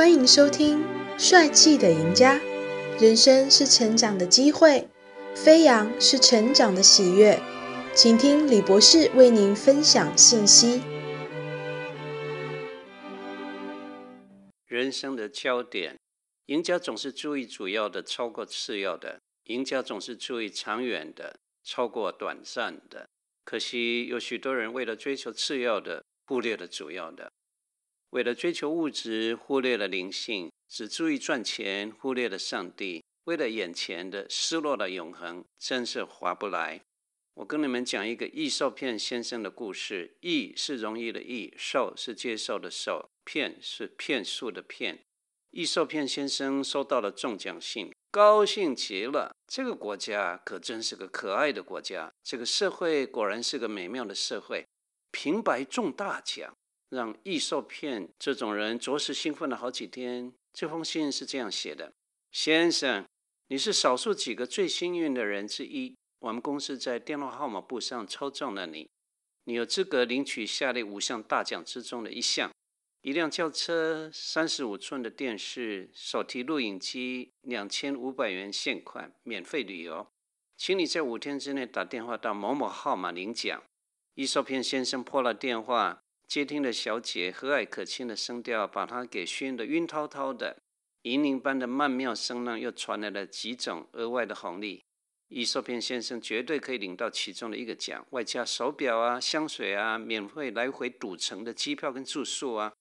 欢迎收听《帅气的赢家》。人生是成长的机会，飞扬是成长的喜悦。请听李博士为您分享信息。人生的焦点，赢家总是注意主要的，超过次要的；赢家总是注意长远的，超过短暂的。可惜有许多人为了追求次要的，忽略了主要的。为了追求物质，忽略了灵性；只注意赚钱，忽略了上帝。为了眼前的，失落了永恒，真是划不来。我跟你们讲一个易受骗先生的故事。易是容易的易，受是接受的受，骗是骗术的骗。易受骗先生收到了中奖信，高兴极了。这个国家可真是个可爱的国家，这个社会果然是个美妙的社会。平白中大奖。让易受骗这种人着实兴奋了好几天。这封信是这样写的：先生，你是少数几个最幸运的人之一。我们公司在电话号码簿上抽中了你，你有资格领取下列五项大奖之中的一项：一辆轿车、三十五寸的电视、手提录影机、两千五百元现款、免费旅游。请你在五天之内打电话到某某号码领奖。易受骗先生拨了电话。接听的小姐和蔼可亲的声调，把他给熏得晕滔滔的。银铃般的曼妙声浪又传来了几种额外的红利。易受骗先生绝对可以领到其中的一个奖，外加手表啊、香水啊、免费来回赌城的机票跟住宿啊，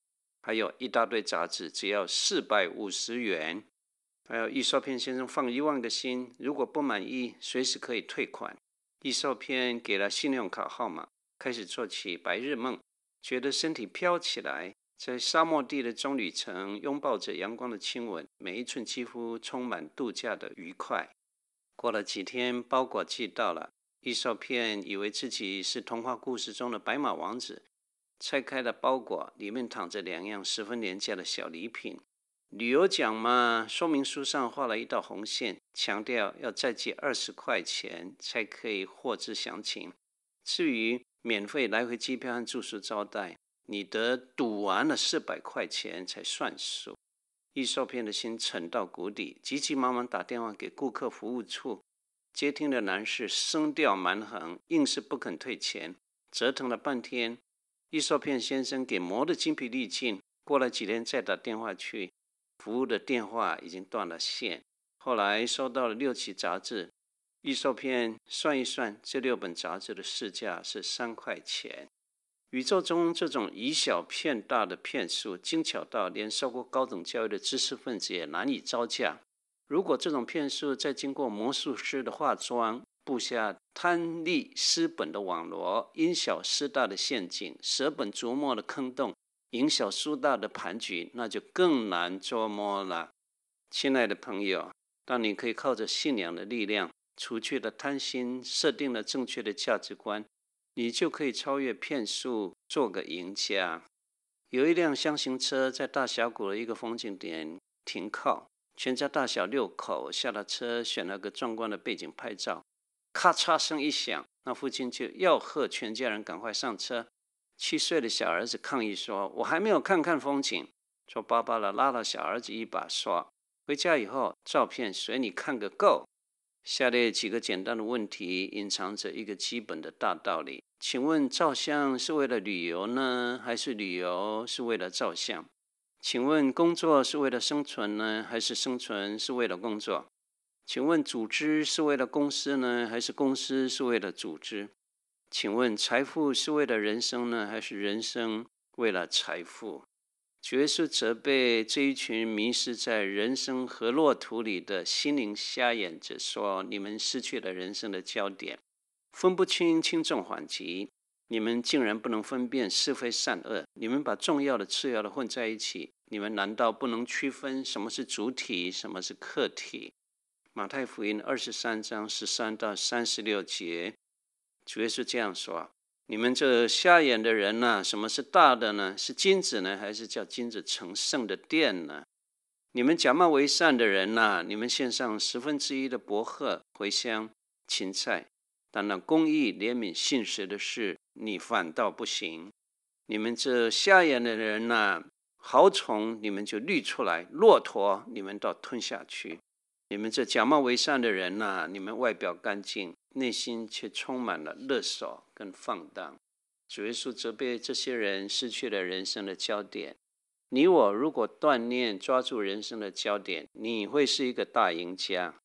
还有一大堆杂志，只要四百五十元。还有易受骗先生放一万个心，如果不满意，随时可以退款。易受骗给了信用卡号码，开始做起白日梦。觉得身体飘起来，在沙漠地的棕榈城拥抱着阳光的亲吻，每一寸肌肤充满度假的愉快。过了几天，包裹寄到了，易少片以为自己是童话故事中的白马王子，拆开了包裹，里面躺着两样十分廉价的小礼品。旅游奖嘛，说明书上画了一道红线，强调要再寄二十块钱才可以获知详情。至于免费来回机票和住宿招待，你得赌完了四百块钱才算数。易受骗的心沉到谷底，急急忙忙打电话给顾客服务处。接听的男士声调蛮横，硬是不肯退钱。折腾了半天，易受骗先生给磨得精疲力尽。过了几天再打电话去，服务的电话已经断了线。后来收到了六期杂志。预售片算一算，这六本杂志的市价是三块钱。宇宙中这种以小骗大的骗术，精巧到连受过高等教育的知识分子也难以招架。如果这种骗术再经过魔术师的化妆，布下贪利失本的网罗，因小失大的陷阱，舍本逐末的坑洞，赢小输大的盘局，那就更难捉摸了。亲爱的朋友，当你可以靠着信仰的力量，除去了贪心，设定了正确的价值观，你就可以超越骗术，做个赢家。有一辆厢型车在大峡谷的一个风景点停靠，全家大小六口下了车，选了个壮观的背景拍照。咔嚓声一响，那父亲就吆喝全家人赶快上车。七岁的小儿子抗议说：“我还没有看看风景。”说爸爸的拉了小儿子一把说：“回家以后，照片随你看个够。”下列几个简单的问题隐藏着一个基本的大道理，请问照相是为了旅游呢，还是旅游是为了照相？请问工作是为了生存呢，还是生存是为了工作？请问组织是为了公司呢，还是公司是为了组织？请问财富是为了人生呢，还是人生为了财富？主耶稣责备这一群迷失在人生河洛图里的心灵瞎眼者说：“你们失去了人生的焦点，分不清轻重缓急。你们竟然不能分辨是非善恶。你们把重要的、次要的混在一起。你们难道不能区分什么是主体，什么是客体？”马太福音二十三章十三到三十六节，主耶稣这样说。你们这瞎眼的人呐、什么是大的呢？是金子呢，还是叫金子成圣的殿呢？你们假冒为善的人呐、你们献上十分之一的薄荷、茴香、芹菜，但那公义、怜悯、信实的事，你反倒不行。你们这瞎眼的人呐、啊，豪虫你们就滤出来，骆驼你们倒吞下去。你们这假冒为善的人呐、你们外表干净，内心却充满了勒索跟放荡。主耶稣责备这些人失去了人生的焦点。你我如果锻炼抓住人生的焦点，你会是一个大赢家。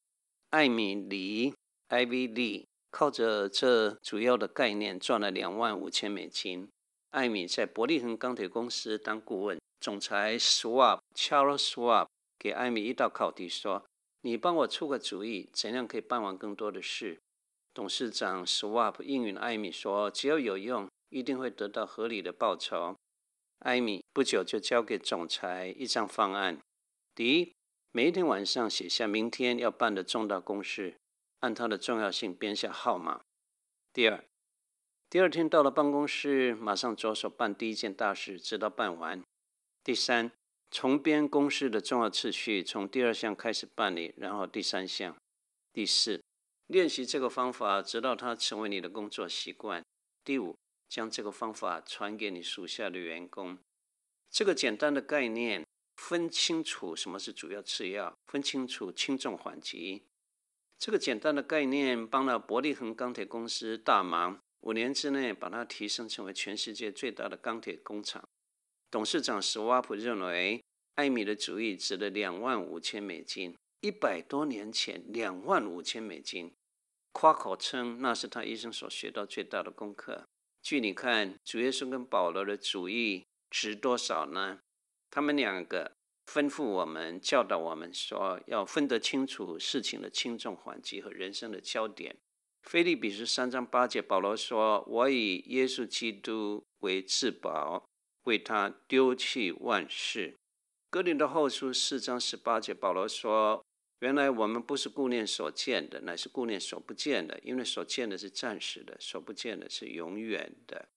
艾米黎 （Ivy Lee） 靠着这主要的概念赚了两万五千美金。艾米在伯利恒钢铁公司当顾问，总裁 Schwab Charles Schwab 给艾米一道考题说。你帮我出个主意，怎样可以办完更多的事？董事长 Swap 应允艾米说：“只要有用，一定会得到合理的报酬。”艾米不久就交给总裁一张方案：第一，每一天晚上写下明天要办的重大公事，按它的重要性编下号码；第二，第二天到了办公室，马上着手办第一件大事，直到办完；第三。重编公事的重要次序，从第二项开始办理，然后第三项、第四，练习这个方法，直到它成为你的工作习惯。第五，将这个方法传给你属下的员工。这个简单的概念，分清楚什么是主要次要，分清楚轻重缓急。这个简单的概念帮了伯利恒钢铁公司大忙，五年之内把它提升成为全世界最大的钢铁工厂。董事长史瓦普认为，艾米的主意值了两万五千美金。一百多年前，两万五千美金，夸口称那是他一生所学到最大的功课。据你看，主耶稣跟保罗的主意值多少呢？他们两个吩咐我们、教导我们说，要分得清楚事情的轻重缓急和人生的焦点。腓立比书三章八节，保罗说：“我以耶稣基督为至宝。”为他丢弃万事。哥林多后书四章十八节，保罗说：“原来我们不是顾念所见的，乃是顾念所不见的，因为所见的是暂时的，所不见的是永远的。”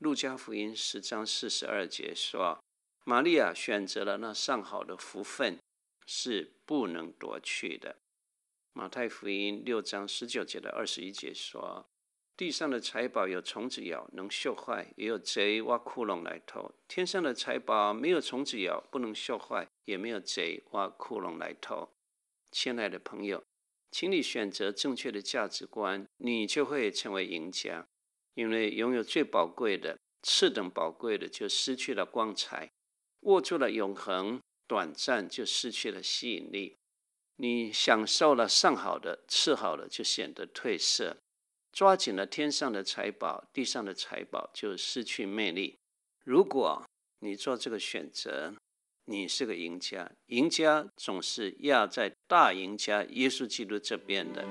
路加福音十章四十二节说：“玛利亚选择了那上好的福分，是不能夺去的。”马太福音六章十九节的二十一节说。地上的财宝有虫子咬，能锈坏；也有贼挖窟窿来偷。天上的财宝没有虫子咬，不能锈坏，也没有贼挖窟窿来偷。亲爱的朋友，请你选择正确的价值观，你就会成为赢家。因为拥有最宝贵的、次等宝贵的，就失去了光彩；握住了永恒，短暂就失去了吸引力。你享受了上好的、次好的，就显得褪色。抓紧了天上的财宝，地上的财宝就失去魅力。如果你做这个选择，你是个赢家。赢家总是压在大赢家耶稣基督这边的。